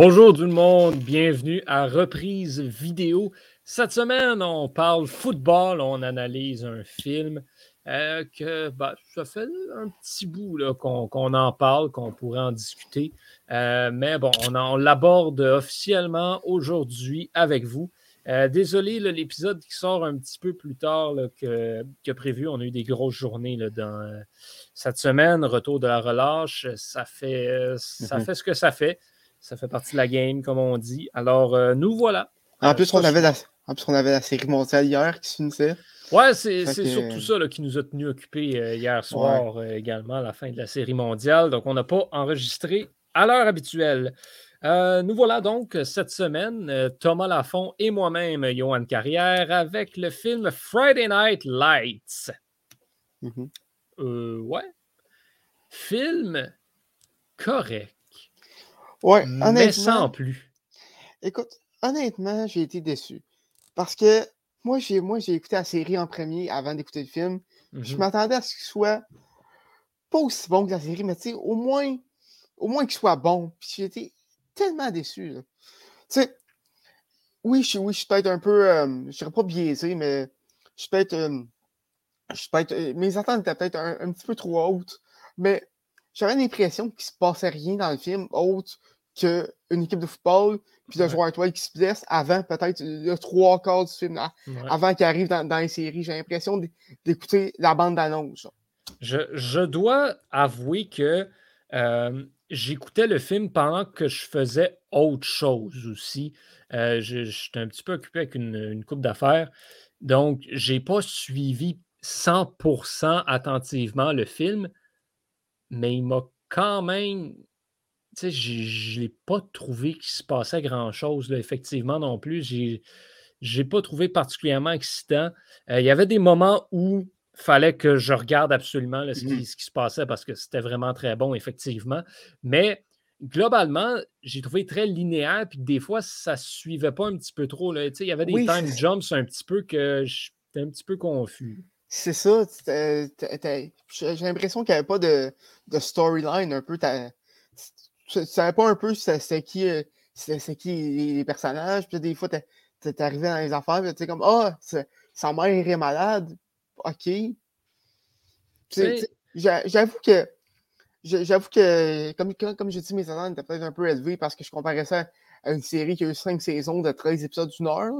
Bonjour tout le monde, bienvenue à Reprise vidéo. Cette semaine, on parle football, on analyse un film euh, que bah, ça fait un petit bout qu'on en parle, qu'on pourrait en discuter. Euh, mais bon, on, l'aborde officiellement aujourd'hui avec vous. Euh, désolé, l'épisode qui sort un petit peu plus tard que, prévu. On a eu des grosses journées dans cette semaine. Retour de la relâche, ça fait, ça mm-hmm. fait ce que ça fait. Ça fait partie de la game, comme on dit. Alors, euh, nous voilà. En plus, on avait la, on avait la série mondiale hier qui se finissait. Ouais, c'est surtout ça qui nous a tenus occupés euh, hier soir euh, également, à la fin de la série mondiale. Donc, on n'a pas enregistré à l'heure habituelle. nous voilà donc cette semaine, Thomas Lafont et moi-même, Johan Carrière, avec le film Friday Night Lights. Mm-hmm. ouais. Film correct. Ouais, honnêtement. Mais sans plus. Écoute, honnêtement, j'ai été déçu. Parce que moi, j'ai moi j'ai écouté la série en premier avant d'écouter le film. Je mhm. m'attendais à ce qu'il soit pas aussi bon que la série, mais tu sais, au moins, au moins qu'il soit bon. Puis j'ai été tellement déçu. Tu sais, oui, je, oui, je suis peut-être un peu, euh, je serais pas biaisé, mais je suis peut-être, euh, je peut-être, euh, mes attentes étaient peut-être un, petit peu trop hautes. Mais j'avais l'impression qu'il se passait rien dans le film autre qu'une équipe de football puis de joueur étoile qui se blesse avant peut-être le trois quarts du film, avant qu'il arrive dans, les séries. J'ai l'impression d'écouter la bande d'annonce. Je, dois avouer que euh, j'écoutais le film pendant que je faisais autre chose aussi. Euh, J'étais un petit peu occupé avec une, une coupe d'affaires. Donc, je n'ai pas suivi 100% attentivement le film, mais il m'a quand même. Tu sais, je n'ai pas trouvé qu'il se passait grand-chose, effectivement, non plus. Je n'ai pas trouvé particulièrement excitant. Euh, il y avait des moments où il fallait que je regarde absolument mmh ce, qui, se passait parce que c'était vraiment très bon, effectivement. Mais globalement, j'ai trouvé très linéaire, puis des fois, ça ne suivait pas un petit peu trop. Là. Il y avait des time jumps un petit peu que j'étais un petit peu confus. C'est ça. J'ai l'impression qu'il n'y avait pas de, de storyline un peu. Tu savais pas un peu c'est qui, euh, c'est qui les personnages. Puis des fois, t'es arrivé dans les affaires, tu sais, comme Ah, sa mère est malade. OK. J'avoue que. J'avoue que, comme, comme je dis, mes attentes étaient peut-être un peu élevées parce que je comparais ça à une série qui a eu cinq saisons de 13 épisodes d'une heure.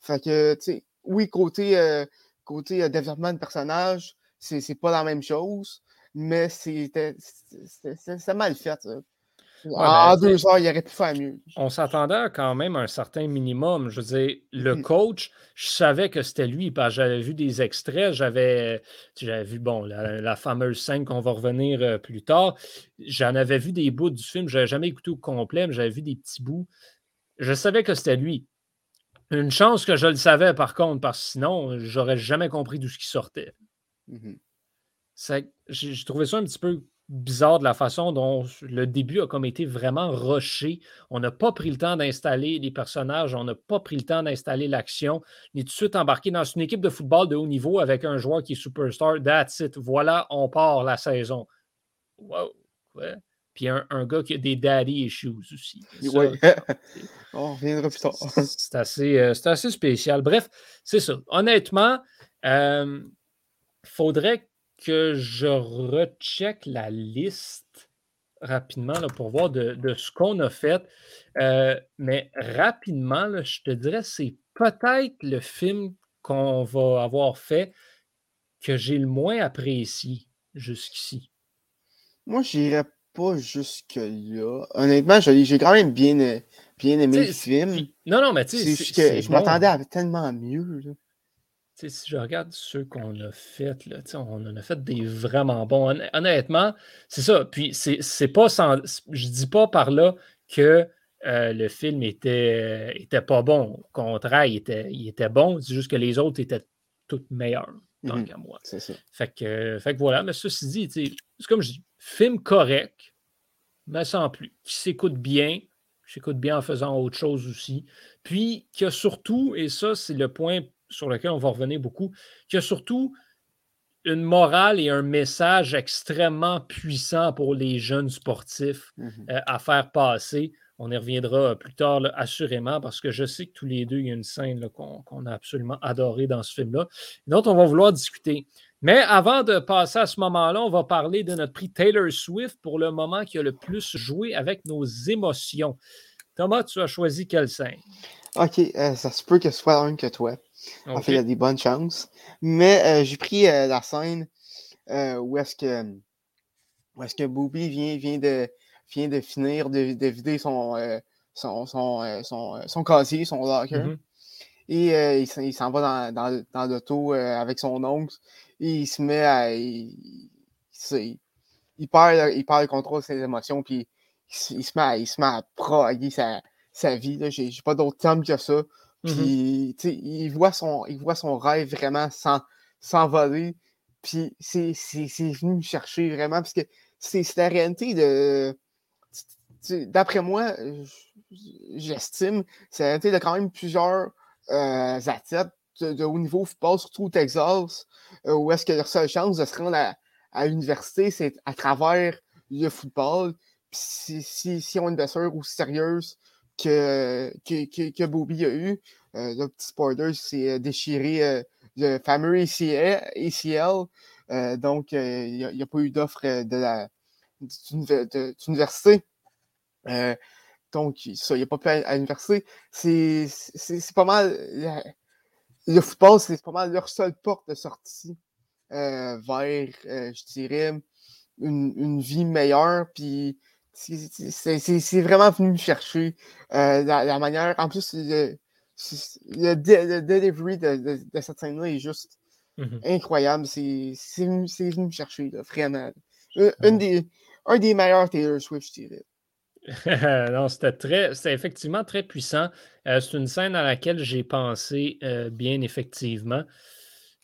Fait que, tu sais, oui, côté, euh, côté développement de personnage, c'est pas la même chose, mais c'était mal fait. en ben, deux heures, il aurait pu faire mieux. On s'attendait quand même à un certain minimum. Je veux dire, le mmh. coach, je savais que c'était lui parce que j'avais vu des extraits, j'avais vu, bon, la, fameuse scène qu'on va revenir plus tard. J'en avais vu des bouts du film, je n'avais jamais écouté au complet, mais j'avais vu des petits bouts. Je savais que c'était lui. Une chance que je le savais, par contre, parce que sinon, j'aurais jamais compris d'où ce qui sortait. Mmh j'ai trouvé ça un petit peu bizarre de la façon dont le début a comme été vraiment rushé. On n'a pas pris le temps d'installer les personnages, on n'a pas pris le temps d'installer l'action. On est tout de suite embarqué dans une équipe de football de haut niveau avec un joueur qui est superstar. That's it. Voilà, on part la saison. Wow. Ouais. Puis un, gars qui a des daddy issues aussi. Oui. on reviendra plus tard. C'est assez, euh, assez, spécial. Bref, c'est ça. Honnêtement, il euh, faudrait que je recheck la liste rapidement là, pour voir de, ce qu'on a fait. Euh, mais rapidement, je te dirais, c'est peut-être le film qu'on va avoir fait que j'ai le moins apprécié jusqu'ici. Moi, j'irais pas jusque-là. Honnêtement, j'ai quand même bien, bien aimé le film. Non, non, mais tu sais. Je m'attendais à tellement mieux. Si je regarde ceux qu'on a fait, là, on en a fait des vraiment bons. Honnêtement, c'est ça. Puis c'est pas sans. Je dis pas par là que euh, le film était, était pas bon. Au contraire, il était, il était bon. C'est juste que les autres étaient toutes meilleurs, tant qu'à moi. C'est ça. Fait que, fait que voilà. Mais ceci dit, c'est comme je dis, film correct, mais sans plus, qui s'écoute bien, qui s'écoute bien en faisant autre chose aussi, puis qui a surtout, et ça c'est le point sur lequel on va revenir beaucoup, qui a surtout une morale et un message extrêmement puissant pour les jeunes sportifs mmh euh, à faire passer. On y reviendra plus tard, assurément, parce que je sais que tous les deux, il y a une scène qu'on a absolument adorée dans ce film-là, dont on va vouloir discuter. Mais avant de passer à ce moment-là, on va parler de notre prix Taylor Swift pour le moment qui a le plus joué avec nos émotions. Thomas, tu as choisi quelle scène? Ok, euh, ça se peut que ce soit un que toi. En fait, il y a des bonnes chances. Mais euh, j'ai pris euh, la scène où est-ce que où est-ce que Booby vient, vient, de, vient de finir de, vider son, son, son, son, son, casier, son locker. Mm-hmm. Et il, s'en va dans, dans, dans l'auto avec son oncle. Il se met à. Il, il, perd, il perd le contrôle de ses émotions. Puis il, se met à, il se met à proguer sa, sa vie. J'ai pas d'autre terme que ça. Puis, il, voit son, il voit son rêve vraiment s'envoler. Puis, c'est venu me chercher vraiment, parce que c'est la réalité de. D'après moi, j'estime, c'est la réalité de quand même plusieurs euh, athlètes de, haut niveau football, surtout au Texas, euh, où est-ce que leur seule chance de se rendre à, à l'université, c'est à travers le football. si, si, si on a une blessure aussi sérieuse que, que, que, Bobby a eu. Euh, le petit spoiler, c'est euh, déchiré le fameux ACL. donc, il n'y a, pas eu d'offre de la d'université. donc, ça, il n'y a pas pu à, l'université. C'est pas mal. Le football, c'est pas mal leur seule porte de sortie vers, je dirais, une, une vie meilleure. Puis c'est vraiment venu me chercher. Euh, la, manière. En plus, le, le, delivery de, de, cette scène-là est juste mmh incroyable. C'est venu, venu me chercher, vraiment. Une, des, un des meilleurs Taylor Swift, je dirais. non, c'était très, c'était effectivement très puissant. Euh, c'est une scène à laquelle j'ai pensé euh, bien effectivement.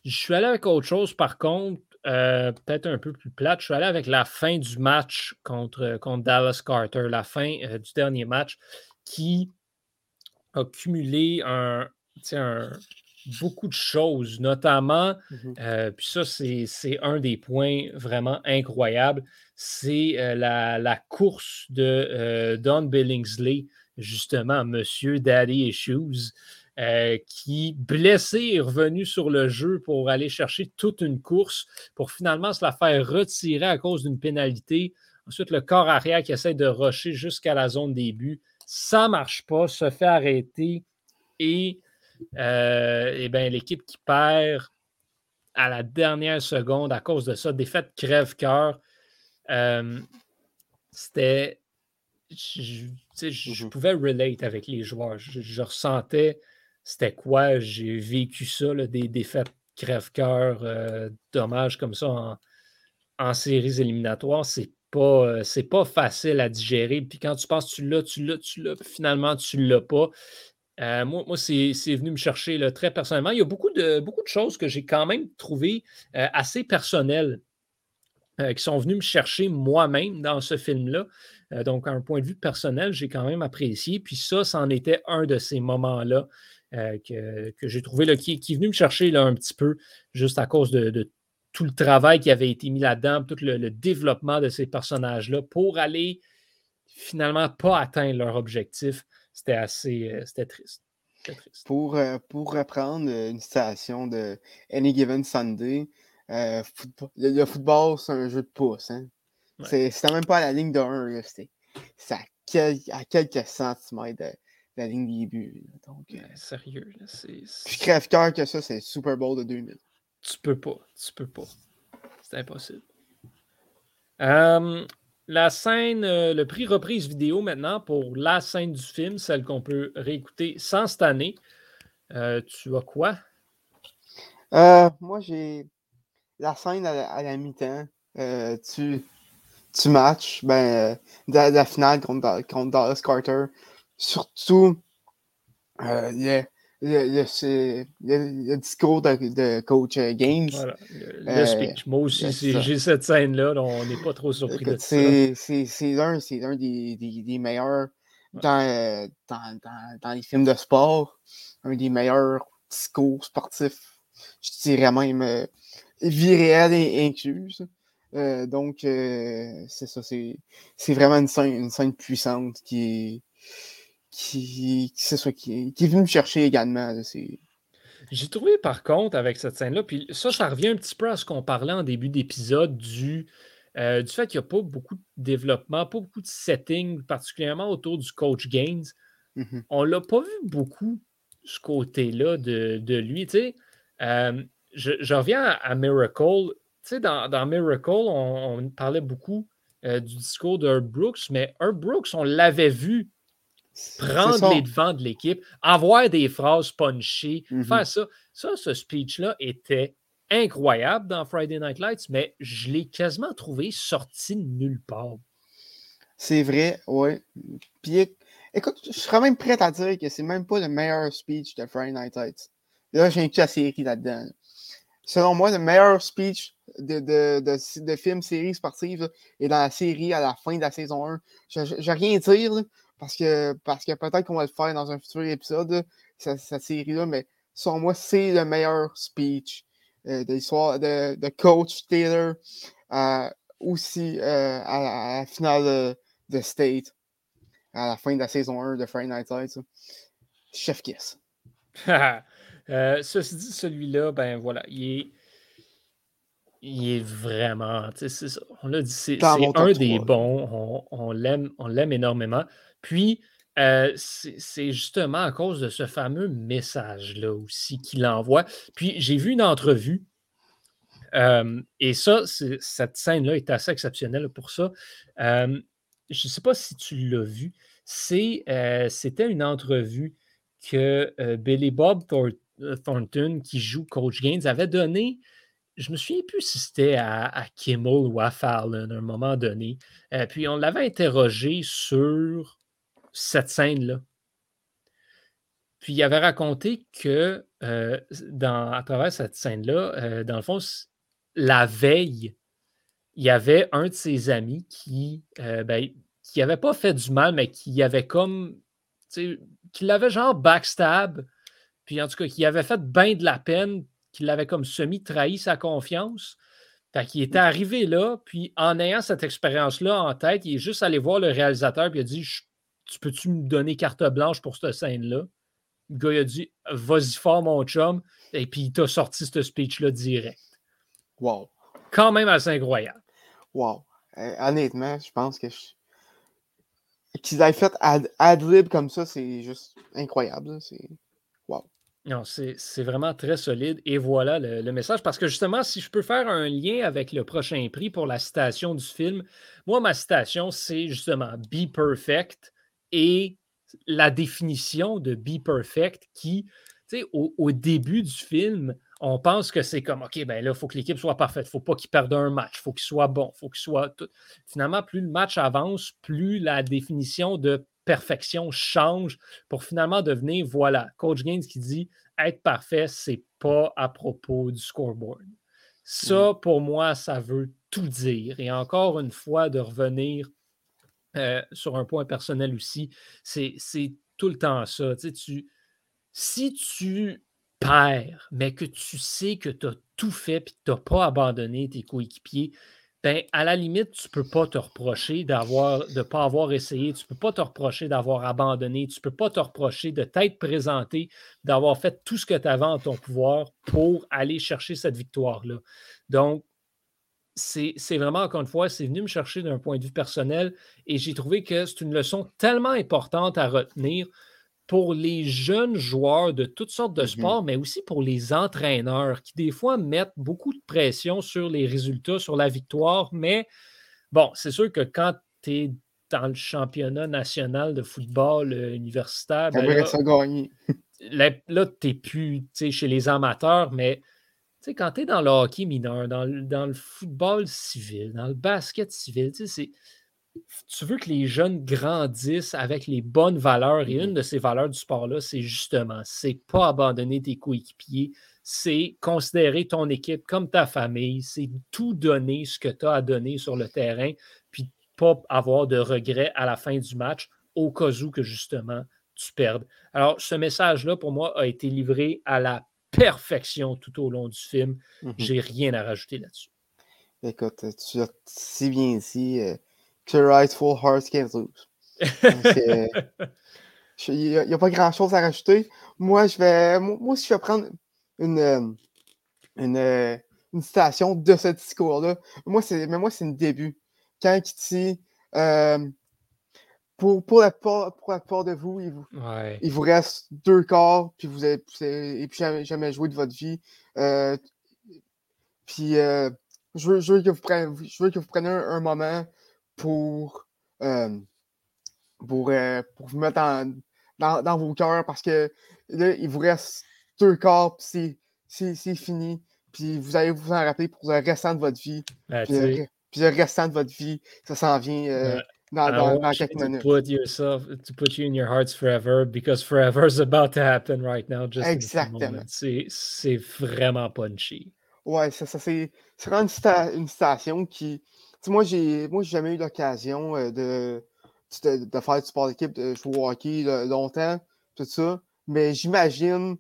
Je suis allé avec autre chose, par contre, euh, peut-être un peu plus plate. Je suis allé avec la fin du match contre, contre Dallas Carter, la fin du dernier match, qui a cumulé un, beaucoup de choses, notamment, mmh euh, puis ça, c'est un des points vraiment incroyables, c'est la, course de Don Billingsley, justement, Monsieur Daddy Issues. Euh, qui, blessé, est revenu sur le jeu pour aller chercher toute une course pour finalement se la faire retirer à cause d'une pénalité. Ensuite, le corps arrière qui essaie de rusher jusqu'à la zone début. Ça ne marche pas, se fait arrêter et, euh, eh ben, l'équipe qui perd à la dernière seconde à cause de ça, défaite crève-cœur. Euh, c'était. Je, je, mmh pouvais relate avec les joueurs. je ressentais c'était quoi. J'ai vécu ça, des défaites crève-cœur, euh, dommages comme ça en, séries éliminatoires. C'est pas, euh, c'est pas facile à digérer. Puis quand tu penses tu l'as, tu l'as, tu l'as, finalement tu l'as pas. Euh, moi, moi c'est, venu me chercher là, très personnellement. Il y a beaucoup de, beaucoup de choses que j'ai quand même trouvées assez personnelles qui sont venues me chercher moi-même dans ce film-là. donc, un point de vue personnel, j'ai quand même apprécié. Puis ça, c'en était un de ces moments-là euh, que, j'ai trouvé, là, qui, est venu me chercher là, un petit peu, juste à cause de, tout le travail qui avait été mis là-dedans, tout le, développement de ces personnages-là pour aller finalement pas atteindre leur objectif. C'était assez euh, c'était triste. Pour, euh, pour reprendre une citation de Any Given Sunday, le, football, c'est un jeu de pouce. Hein? C'est même pas à la ligne de 1. C'est à, quelques centimètres de, la ligne des buts. Donc, euh, sérieux, c'est. Je crève-cœur que ça, c'est Super Bowl de 2000. Tu peux pas. Tu peux pas. C'est impossible. la scène, euh, le prix reprise vidéo maintenant pour la scène du film, celle qu'on peut réécouter sans cette année. Euh, tu as quoi? moi, j'ai la scène à la, mi-temps. tu, tu matches ben, la, finale contre, contre Dallas Carter surtout euh, le, le, le, discours de, coach euh, Games. Voilà, le, euh, speech. Moi aussi, j'ai cette scène-là, on n'est pas trop surpris de ça. C'est l'un des, des, des, meilleurs dans, dans, dans, les films de sport, un des meilleurs discours sportifs, je dirais même euh, vie réelle et incluse. donc, c'est ça, c'est vraiment une scène, une scène puissante qui est qui, qui, qui, qui est venu me chercher également. J'ai trouvé par contre avec cette scène-là, puis ça, ça revient un petit peu à ce qu'on parlait en début d'épisode du, euh, du fait qu'il n'y a pas beaucoup de développement, pas beaucoup de setting, particulièrement autour du coach Gaines. Mm-hmm. On ne l'a pas vu beaucoup, ce côté-là de, lui. Euh, je, reviens à, Miracle. Dans, dans, Miracle, on, parlait beaucoup euh, du discours d'Herb Brooks, mais Herb Brooks, on l'avait vu prendre les devants de l'équipe, avoir des phrases punchées, mm-hmm. faire ça. Ça, ce speech-là était incroyable dans Friday Night Lights, mais je l'ai quasiment trouvé sorti de nulle part. C'est vrai, oui. Puis écoute, je serais même prêt à dire que c'est même pas le meilleur speech de Friday Night Lights. Là, j'ai inclus la série là-dedans. Selon moi, le meilleur speech de, de, de, film, série sportive est dans la série à la fin de la saison 1. Je n'ai rien dire, parce que, parce que peut-être qu'on va le faire dans un futur épisode, cette, série-là, mais selon moi, c'est le meilleur speech euh, de l'histoire de, de, Coach Taylor, euh, aussi euh, à, la finale de, State, à la fin de la saison 1 de Friday Night Lights. Chef Kiss. ceci dit, celui-là, ben voilà, il est il est vraiment, on l'a dit, c'est un des bons. On, on l'aime énormément. Puis, euh, c'est justement à cause de ce fameux message-là aussi qu'il envoie. Puis, j'ai vu une entrevue, euh, et ça, cette scène-là est assez exceptionnelle pour ça. Euh, je ne sais pas si tu l'as vu. C'était une entrevue que Billy Bob Thornton, qui joue Coach Gaines, avait donné je me souviens plus si c'était à, Kimmel ou à Fallon à un moment donné. puis on l'avait interrogé sur cette scène-là. Puis il avait raconté que euh, à travers cette scène-là, euh, dans le fond, la veille, il y avait un de ses amis qui, euh, ben, pas fait du mal, mais qui avait comme, qui l'avait genre backstab, puis en tout cas, qui avait fait bien de la peine, qui l'avait comme semi-trahi sa confiance. Fait qu'il était arrivé là, puis en ayant cette expérience-là en tête, il est juste allé voir le réalisateur, puis il a dit Je tu peux-tu me donner carte blanche pour cette scène-là? Le gars il a dit Vas-y fort, mon chum. Et puis il t'a sorti ce speech-là direct. Wow. Quand même assez incroyable. Wow. Euh, honnêtement, je pense que qu'ils aient fait ad-lib comme ça, c'est juste incroyable. C'est. Non, c'est vraiment très solide. Et voilà le, message. Parce que justement, si je peux faire un lien avec le prochain prix pour la citation du film, moi, ma citation, c'est justement Be Perfect et la définition de Be Perfect qui, tu sais, au, début du film, on pense que c'est comme, OK, ben là, il faut que l'équipe soit parfaite. Il ne faut pas qu'il perde un match. Il faut qu'il soit bon. Il faut qu'il soit tout. Finalement, plus le match avance, plus la définition de perfection change pour finalement devenir, voilà, Coach Gaines qui dit être parfait, c'est pas à propos du scoreboard. Ça, mm. pour moi, ça veut tout dire. Et encore une fois, de revenir euh, sur un point personnel aussi, c'est tout le temps ça. Tu, si tu perds, mais que tu sais que tu as tout fait et que tu n'as pas abandonné tes coéquipiers, ben, à la limite, tu ne peux pas te reprocher d'avoir, de ne pas avoir essayé, tu ne peux pas te reprocher d'avoir abandonné, tu ne peux pas te reprocher de t'être présenté, d'avoir fait tout ce que tu avais en ton pouvoir pour aller chercher cette victoire-là. Donc, c'est vraiment, encore une fois, c'est venu me chercher d'un point de vue personnel et j'ai trouvé que c'est une leçon tellement importante à retenir pour les jeunes joueurs de toutes sortes de mmh sports, mais aussi pour les entraîneurs qui, des fois, mettent beaucoup de pression sur les résultats, sur la victoire. Mais bon, c'est sûr que quand tu es dans le championnat national de football euh, universitaire, ben là, là tu n'es plus chez les amateurs, mais quand tu es dans le hockey mineur, dans le, football civil, dans le basket civil, tu veux que les jeunes grandissent avec les bonnes valeurs. Et une mmh de ces valeurs du sport-là, c'est justement, c'est pas abandonner tes coéquipiers, c'est considérer ton équipe comme ta famille, c'est tout donner ce que tu as à donner sur le terrain, puis pas avoir de regrets à la fin du match au cas où que justement tu perdes. Alors, ce message-là, pour moi, a été livré à la perfection tout au long du film. Mhm. J'ai rien à rajouter là-dessus. Écoute, tu as si bien dit euh, que Rightful Hearts Can't Lose. Il n'y a, pas grand-chose à rajouter. Moi, je vais. Moi, si je vais prendre une, euh, une, euh, une citation de ce discours-là, moi, c'est, mais moi, c'est une début. Quand il dit euh, pour, pour, la, pour, la plupart de vous, il vous, il vous reste deux corps, puis vous avez, et puis jamais, jamais joué de votre vie. puis je veux, je, veux, que vous preniez, je veux que vous preniez un, moment pour, pour, pour vous mettre en, dans, vos cœurs parce que là, il vous reste deux corps, puis c'est fini. Puis vous allez vous en rappeler pour le restant de votre vie. Ben, puis, le, restant de votre vie, ça s'en vient euh, dans, dans, dans quelques minutes. Put yourself, to put you in your hearts forever, because forever is about to happen right now. Just Exactement. C'est vraiment punchy. Ouais, ça, ça c'est vraiment une, une citation qui. Moi, j'ai jamais eu l'occasion euh, de, de, faire du sport d'équipe, de jouer au hockey longtemps, tout ça. Mais j'imagine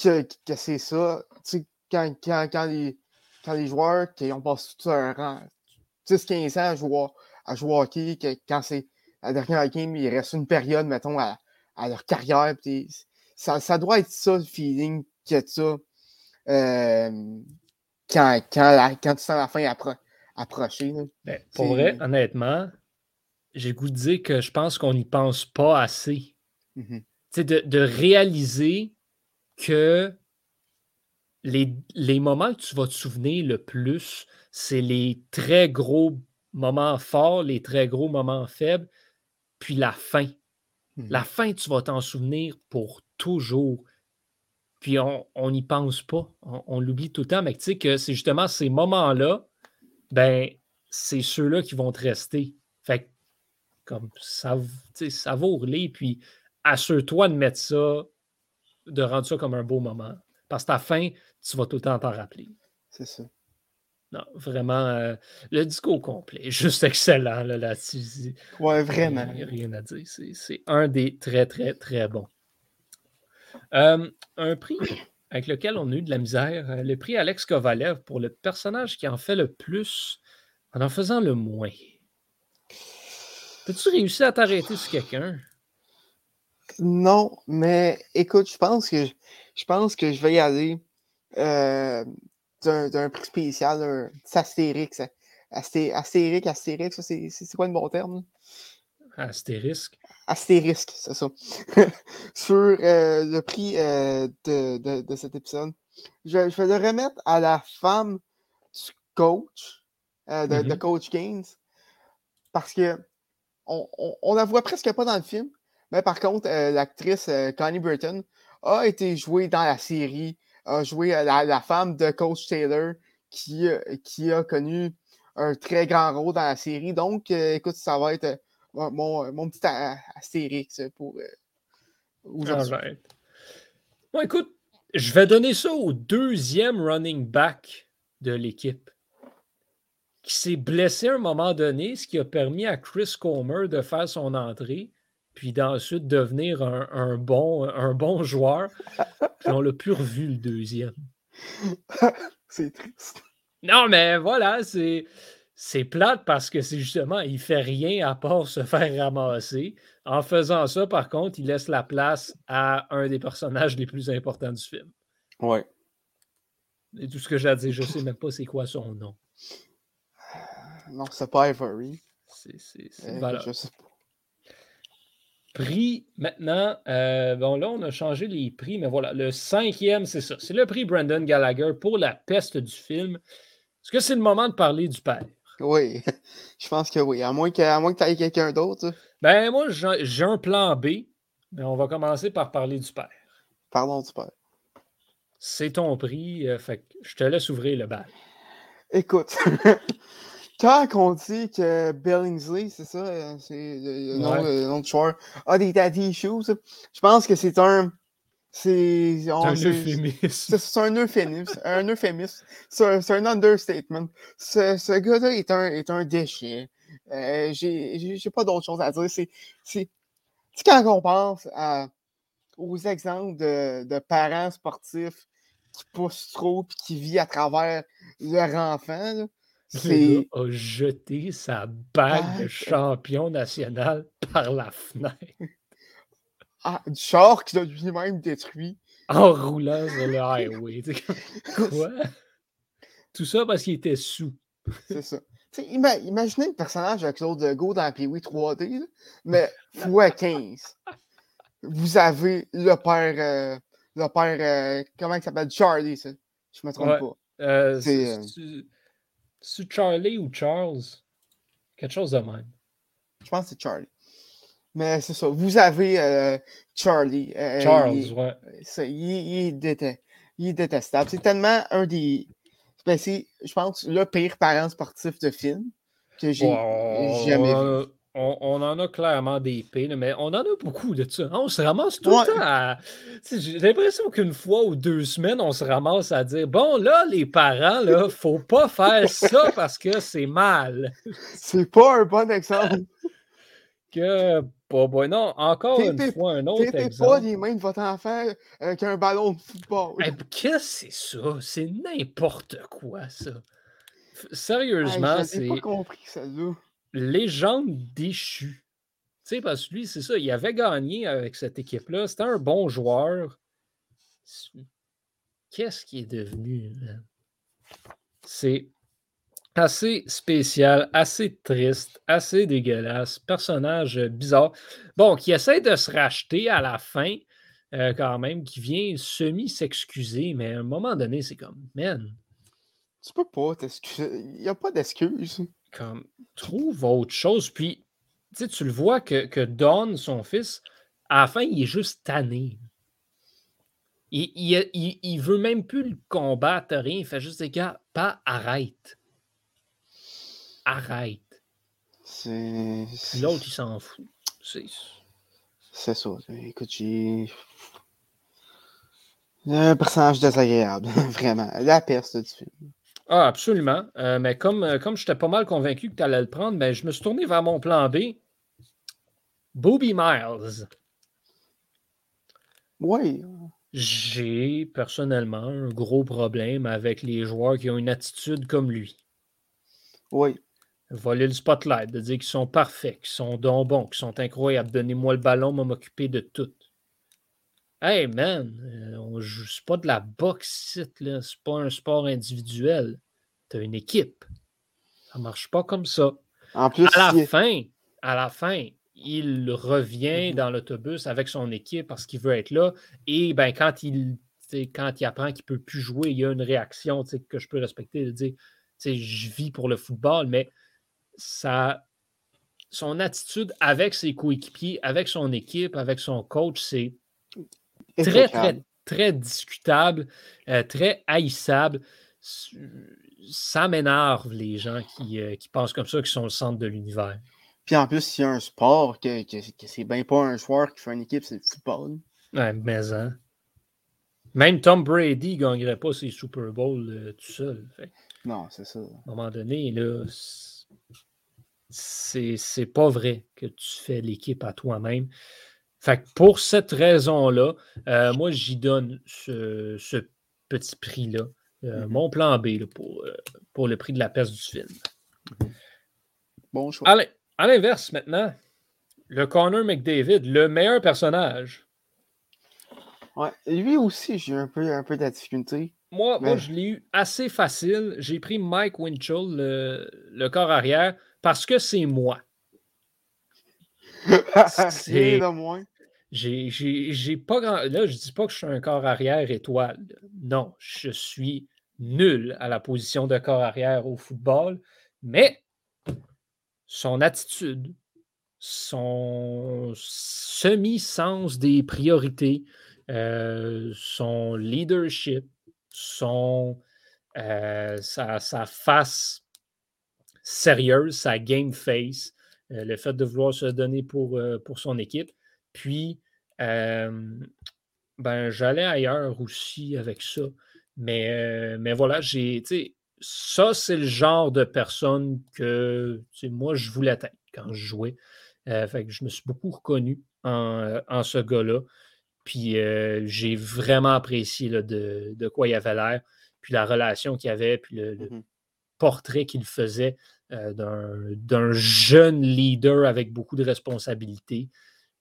que, que c'est ça. Quand, quand, quand, les, quand les joueurs qui ont passé tout un rang, 10-15 ans à jouer, à jouer au hockey, que, quand c'est la dernière game, il reste une période, mettons, à, à leur carrière. Ça, ça doit être ça, le feeling que tu as euh, quand, quand, quand tu sens la fin appro approcher. Ben, pour vrai, honnêtement, j'ai goût de dire que je pense qu'on n'y pense pas assez. Mmh de, de, réaliser que les, les, moments que tu vas te souvenir le plus, c'est les très gros moments forts, les très gros moments faibles, puis la fin. Mmh la fin, tu vas t'en souvenir pour toujours. Puis on n'y pense pas. On, l'oublie tout le temps, mais tu sais que c'est justement ces moments-là, ben, c'est ceux-là qui vont te rester. Fait que comme ça, savoure-les, puis assure-toi de mettre ça, de rendre ça comme un beau moment. Parce que à la fin, tu vas tout le temps t'en rappeler. C'est ça. Non, vraiment, euh, le discours complet, juste excellent là, là-dessus. ouais, vraiment. Il n'y a rien à dire. C'est un des très, très, très bons. Euh, un prix avec lequel on a eu de la misère, euh, le prix Alex Kovalev pour le personnage qui en fait le plus en en faisant le moins. As-tu réussi à t'arrêter sur quelqu'un? Non, mais écoute, je pense que je pense que je vais y aller euh, d'un prix spécial, un Astérix. Astérix, Astérix, c'est quoi le bon terme? Astérisque. Astérisque, c'est ça. Sur euh, le prix euh, de, de, cet épisode. Je, vais le remettre à la femme du coach, de, de mm-hmm. Coach Gaines. Parce que on, on, la voit presque pas dans le film, mais par contre, euh, l'actrice euh, Connie Burton a été jouée dans la série, a joué euh, la, la femme de Coach Taylor qui, qui a connu un très grand rôle dans la série. Donc, écoute, ça va être mon, mon petit astérix pour aujourd'hui. Bon, écoute, je vais donner ça au deuxième running back de l'équipe qui s'est blessé à un moment donné, ce qui a permis à Chris Comer de faire son entrée, puis d'ensuite devenir un, bon, un bon joueur. Puis on l'a plus revu le deuxième. c'est triste. Non, mais voilà, c'est. C'est plate parce que c'est justement, il fait rien à part se faire ramasser. En faisant ça, par contre, il laisse la place à un des personnages les plus importants du film. Ouais. Et tout ce que j'ai à dire, je sais même pas c'est quoi son nom. Non, c'est pas Ivory. C'est, euh, voilà. Prix maintenant. Euh, bon, là, on a changé les prix, mais voilà. Le cinquième, c'est ça. C'est le prix Brandon Gallagher pour la peste du film. Est-ce que c'est le moment de parler du père? Oui, je pense que oui. À moins que, à moins que tu aies quelqu'un d'autre. Ben, moi, j'ai un plan B, mais on va commencer par parler du père. Parlons du père. C'est ton prix, euh, fait je te laisse ouvrir le bal. Écoute, Quand on dit que Billingsley, c'est ça, euh, c'est le, nom, de joueur, a des daddy issues, je pense que c'est un. C'est un euphémisme. C'est un euphémisme. un euphémisme. C'est un understatement. Ce, ce gars-là est un, est un déchet. Euh, J'ai pas d'autre chose à dire. C'est quand on pense à, aux exemples de, de, parents sportifs qui poussent trop et qui vivent à travers leur enfant, C'est a jeté sa bague de champion national par la fenêtre. Ah, du char qui a lui-même détruit. En roulant sur le highway. Quoi? Tout ça parce qu'il était sous. C'est ça. imaginez le personnage avec Claude Legault dans pee 3D, mais fois 15. Vous avez le père, euh, le père, euh, comment il s'appelle? Charlie, ça. Je me trompe pas. Euh, c'est c'est Charlie ou Charles? Quelque chose de même. Je pense que c'est Charlie. Mais c'est ça. Vous avez euh, Charlie. Euh, Charles, il, ouais. il, est détestable. C'est tellement un des. Ben, je pense, le pire parent sportif de film que j'ai jamais vu on, en a clairement des P, mais on en a beaucoup de ça. On se ramasse tout le temps à. J'ai l'impression qu'une fois ou deux semaines, on se ramasse à dire Bon, là, les parents, là, faut pas faire ça parce que c'est mal. C'est pas un bon exemple. que. Pas bon. Non, encore une fois, un autre exemple. pas les mains de votre enfant avec un ballon de football. Qu'est-ce que c'est ça? C'est n'importe quoi, ça. Sérieusement, c'est. J'ai pas compris ça, là légende déchue. Tu sais, parce que lui, c'est ça, il avait gagné avec cette équipe-là. C'était un bon joueur. Qu'est-ce qui est devenu? C'est assez spécial, assez triste, assez dégueulasse. Personnage bizarre. Bon, qui essaie de se racheter à la fin, euh, quand même, qui vient semi-s'excuser, mais à un moment donné, c'est comme, man. Tu peux pas t'excuser. Il n'y a pas d'excuse comme, trouve autre chose. Puis, tu le vois que, que Don, son fils, à la fin, il est juste tanné. Il, il, il, veut même plus le combattre, rien. Il fait juste des gars, pas arrête. Arrête. C'est. L'autre, il s'en fout. C'est. C'est ça. Écoute, j'ai. Un personnage désagréable, vraiment. La peste du film. Ah, absolument. Euh, mais comme, euh, comme j'étais pas mal convaincu que tu allais le prendre, ben, je me suis tourné vers mon plan B. Booby Miles. Oui. J'ai personnellement un gros problème avec les joueurs qui ont une attitude comme lui. Oui. Voler le spotlight, de dire qu'ils sont parfaits, qu'ils sont donc bons, qu'ils sont incroyables. Donnez-moi le ballon, m'occuper de tout. Hey man, euh, on joue pas de la boxe là, c'est pas un sport individuel. Tu as une équipe. Ça marche pas comme ça. En plus, à la fin, à la fin, il revient mm-hmm. dans l'autobus avec son équipe parce qu'il veut être là. Et ben, quand il quand il apprend qu'il ne peut plus jouer, il y a une réaction que je peux respecter de dire je vis pour le football, mais ça, son attitude avec ses coéquipiers, avec son équipe, avec son coach, c'est très, très, très discutable, euh, très haïssable. Ça m'énerve les gens euh, qui, pensent comme ça, qui sont le centre de l'univers. Puis en plus, s'il y a un sport, que, c'est bien pas un joueur qui fait une équipe, c'est le football. Ouais, mais hein. Même Tom Brady ne gagnerait pas ses Super Bowls euh, tout seul. Non, c'est ça. À un moment donné, là, c'est pas vrai que tu fais l'équipe à toi-même. Fait pour cette raison-là, euh, moi, j'y donne ce, petit prix-là, euh, mm-hmm. mon plan B pour, euh, pour le prix de la peste du film. Bon choix. Allez, à l'inverse maintenant, le Connor McDavid, le meilleur personnage. Ouais, lui aussi, j'ai un peu, un peu de difficulté. Moi, moi je l'ai eu assez facile. J'ai pris Mike Winchell, le, le corps arrière, parce que c'est moi. c'est moins. J'ai pas grand. Là, je dis pas que je suis un corps arrière étoile. Non, je suis nul à la position de corps arrière au football, mais son attitude, son semi-sens des priorités, euh, son leadership, son, euh, sa, face sérieuse, sa game face, euh, le fait de vouloir se donner pour, pour son équipe, puis, ben, j'allais ailleurs aussi avec ça. Mais, voilà, j'ai, ça, c'est le genre de personne que moi, je voulais être quand je jouais. je me suis beaucoup reconnu en, ce gars-là. Puis j'ai vraiment apprécié de, quoi il avait l'air, puis la relation qu'il avait, puis le, mmh portrait qu'il faisait euh, d'un jeune leader avec beaucoup de responsabilités.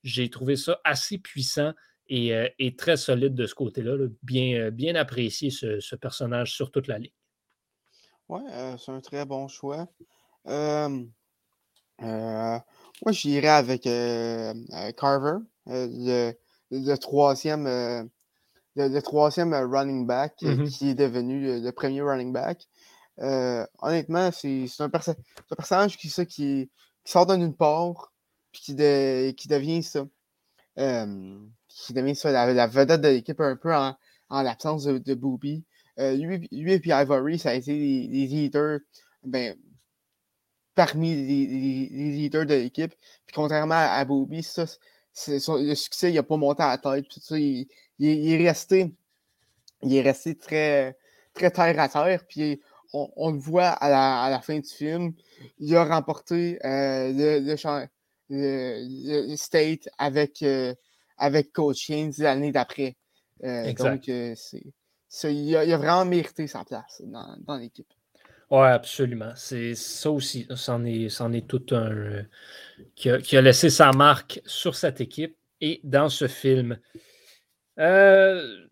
J'ai trouvé ça assez puissant et, euh, très solide de ce côté-là. Bien, bien apprécié ce, personnage sur toute la ligne. Oui, c'est un très bon choix. moi, j'irais avec Carver, le, le, troisième le, troisième euh, running back euh, mm-hmm. qui est devenu euh, le premier running back. honnêtement, c'est un, personnage qui, ça, qui, sort d'une part, puis qui, qui devient ça. qui devient ça, la, vedette de l'équipe un peu en, l'absence de, Booby. lui, lui et puis Ivory, ça a été les, leaders ben, parmi les, leaders de l'équipe. Puis contrairement à, Booby, ça, le succès, il n'a pas monté à la tête. ça, il, il, est resté, il est resté très, très terre à terre. Puis on, le voit à la, fin du film. Il a remporté euh, le, le, state avec, euh, avec Coach l'année d'après. Euh, donc, c'est, il, a, vraiment mérité sa place dans, l'équipe. Oui, absolument. C'est ça aussi. C'en est, est tout un qui, a, qui, a, laissé sa marque sur cette équipe et dans ce film. Euh,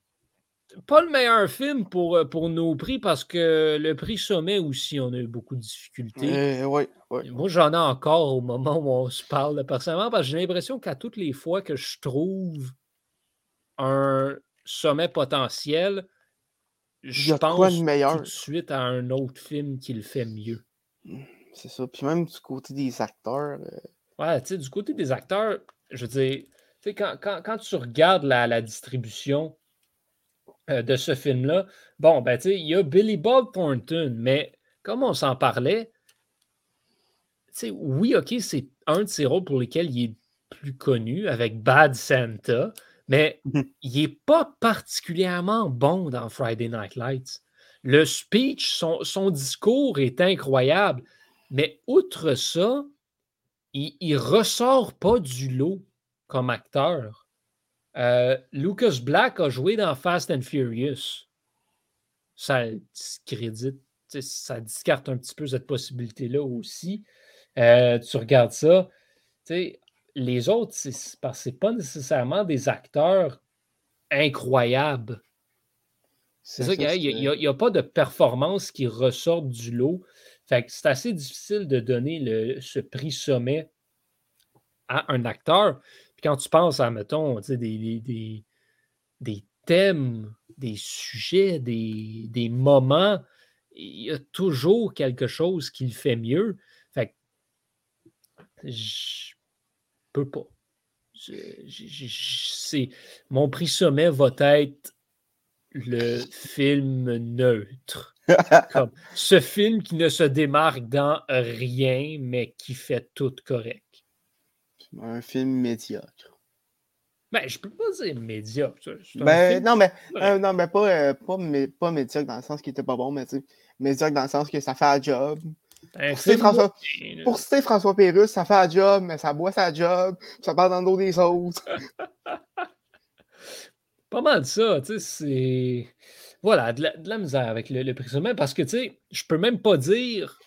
pas le meilleur film pour, pour nos prix parce que le prix sommet aussi, on a eu beaucoup de difficultés. Euh, Moi, j'en ai encore au moment où on se parle personnellement parce que j'ai l'impression qu'à toutes les fois que je trouve un sommet potentiel, je pense tout de suite à un autre film qui le fait mieux. C'est ça. Puis même du côté des acteurs. Ouais, tu sais, du côté des acteurs, je veux dire, quand, tu regardes la, distribution euh, de ce film-là, bon, ben, tu sais, il y a Billy Bob Thornton, mais comme on s'en parlait, tu sais, oui, OK, c'est un de ses rôles pour lesquels il est plus connu avec Bad Santa, mais mhm. il n'est pas particulièrement bon dans Friday Night Lights. Le speech, son, son discours est incroyable, mais outre ça, il ne ressort pas du lot comme acteur. Euh, Lucas Black a joué dans Fast and Furious. Ça discrédite, ça discarte un petit peu cette possibilité-là aussi. Euh, tu regardes ça, les autres, c'est parce pas nécessairement des acteurs incroyables. C'est ça, il n'y a, pas de performance qui ressort du lot. Fait c'est assez difficile de donner le, ce prix sommet à un acteur quand tu penses à, mettons, des, des, des, thèmes, des sujets, des, des, moments, il y a toujours quelque chose qui le fait mieux. Fait que je peux pas. mon prix sommet va être le film neutre. Comme ce film qui ne se démarque dans rien, mais qui fait tout correct. Un film médiocre. Ben, je peux pas dire médiocre. Ben, non, mais, euh, non, mais pas, euh, pas, pas, médiocre dans le sens qu'il était pas bon, mais médiocre dans le sens que ça fait un job. Pour citer, François, pour citer François Pérusse, ça fait un job, mais ça boit sa job, ça parle dans le dos des autres. pas mal ça, tu sais, c'est. Voilà, de la, misère avec le, le prix sommet parce que, tu sais, je peux même pas dire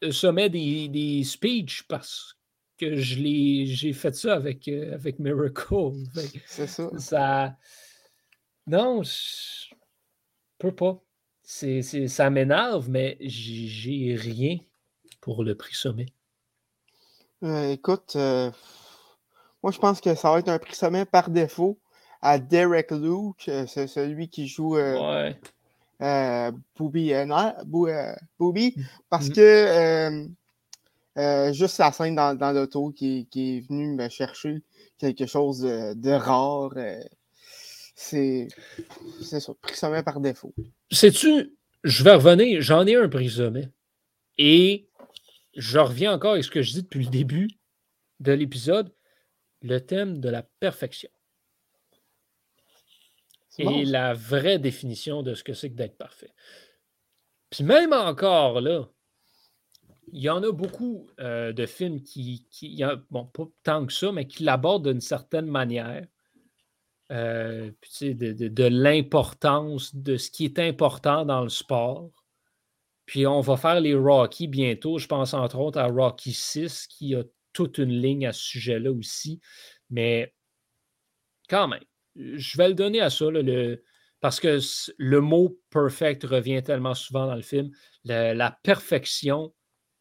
le sommet des, des speeches parce que j'ai fait ça avec, euh, avec Miracle. C'est ça. ça. Non, je peux pas. C'est, ça m'énerve, mais j'ai rien pour le prix sommet? Euh, écoute, euh, moi je pense que ça va être un prix sommet par défaut à Derek Luke, c'est celui qui joue ouais. Booby, Booby, parce mm. que euh, juste la scène dans, dans l'auto qui, qui, est venue me chercher quelque chose de, rare. Euh, c'est ça, prix sommet par défaut. Sais-tu, je vais revenir, j'en ai un prix sommet. Et je reviens encore avec ce que je dis depuis le début de l'épisode, le thème de la perfection. Et la vraie définition de ce que c'est que d'être parfait. Puis même encore là, il y en a beaucoup euh, de films qui, qui bon, pas tant que ça, mais qui l'abordent d'une certaine manière. Euh, de, de, l'importance de ce qui est important dans le sport. Puis on va faire les Rocky bientôt. Je pense entre autres à Rocky 6 qui a toute une ligne à ce sujet-là aussi. Mais quand même, je vais le donner à ça, le, parce que le mot perfect revient tellement souvent dans le film. la perfection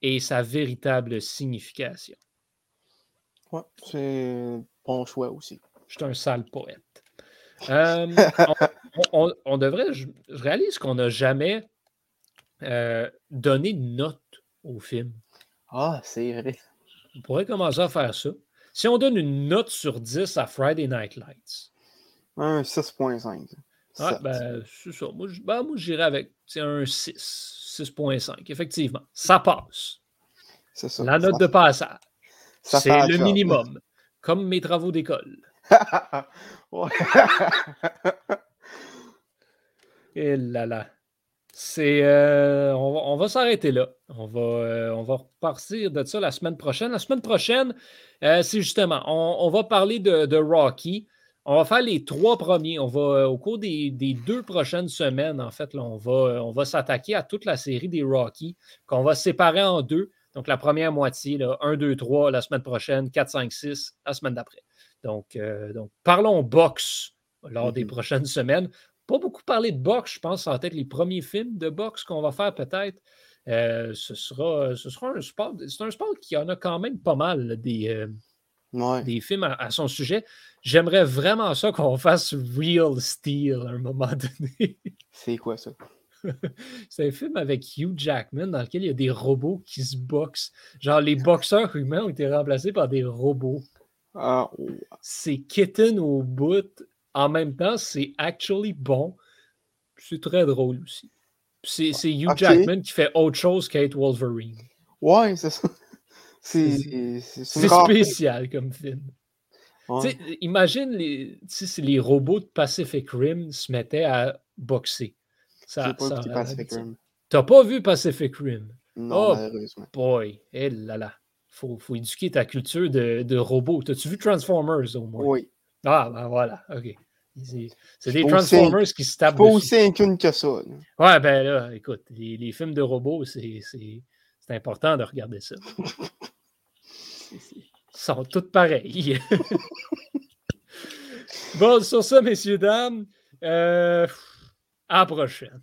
et sa véritable signification. Ouais, c'est bon choix aussi. Je suis un sale poète. Euh, on, devrait, je, réalise qu'on n'a jamais euh, donné de note au film. Ah, c'est vrai. On pourrait commencer à faire ça. Si on donne une note sur 10 à Friday Night Lights. Un 6.5. Ah, ben, c'est ça. Moi, ben, moi j'irais avec un 6. 6.5. Effectivement. Ça passe. C'est ça. La note de passage. C'est le minimum. Comme mes travaux d'école. Et là là. C'est, euh, on va, s'arrêter là. On va, euh, on va repartir de ça la semaine prochaine. La semaine prochaine, euh, c'est justement, on, va parler de, Rocky. On va faire les trois premiers. On va, au cours des, deux prochaines semaines, en fait, on va, on va s'attaquer à toute la série des Rocky, qu'on va séparer en deux. Donc, la première moitié, là, 1, 2, 3 la semaine prochaine, 4, 5, 6 la semaine d'après. Donc, donc, parlons boxe lors des mm-hmm. prochaines semaines. Pas beaucoup parler de boxe, je pense, ça va être les premiers films de boxe qu'on va faire peut-être. Euh, ce, sera, ce sera un sport. C'est un sport qui en a quand même pas mal des, euh, des films à, son sujet. J'aimerais vraiment ça qu'on fasse Real Steel à un moment donné. C'est quoi ça? c'est un film avec Hugh Jackman dans lequel il y a des robots qui se boxent. Genre, les boxeurs humains ont été remplacés par des robots. Ah, c'est kitten au bout. En même temps, c'est actually bon. C'est très drôle aussi. C'est, Hugh Jackman qui fait autre chose qu'être Wolverine. Ouais, c'est ça. C'est, spécial comme film. Imagine les, si les robots de Pacific Rim se mettaient à boxer. Ça, pas Pacific Rim. T'as pas vu Pacific Rim? Non, oh. Boy, eh là là. Faut, faut éduquer ta culture de, de robots. T'as-tu vu Transformers au moins? Oui. Ah, ben voilà, OK. C'est des Transformers qui se tapent. Pas aussi incune que ça. Ouais, ben là, écoute, les, les films de robots, c'est important de regarder ça. Ils sont tous pareils. bon, sur ça, messieurs, dames, euh, à la prochaine.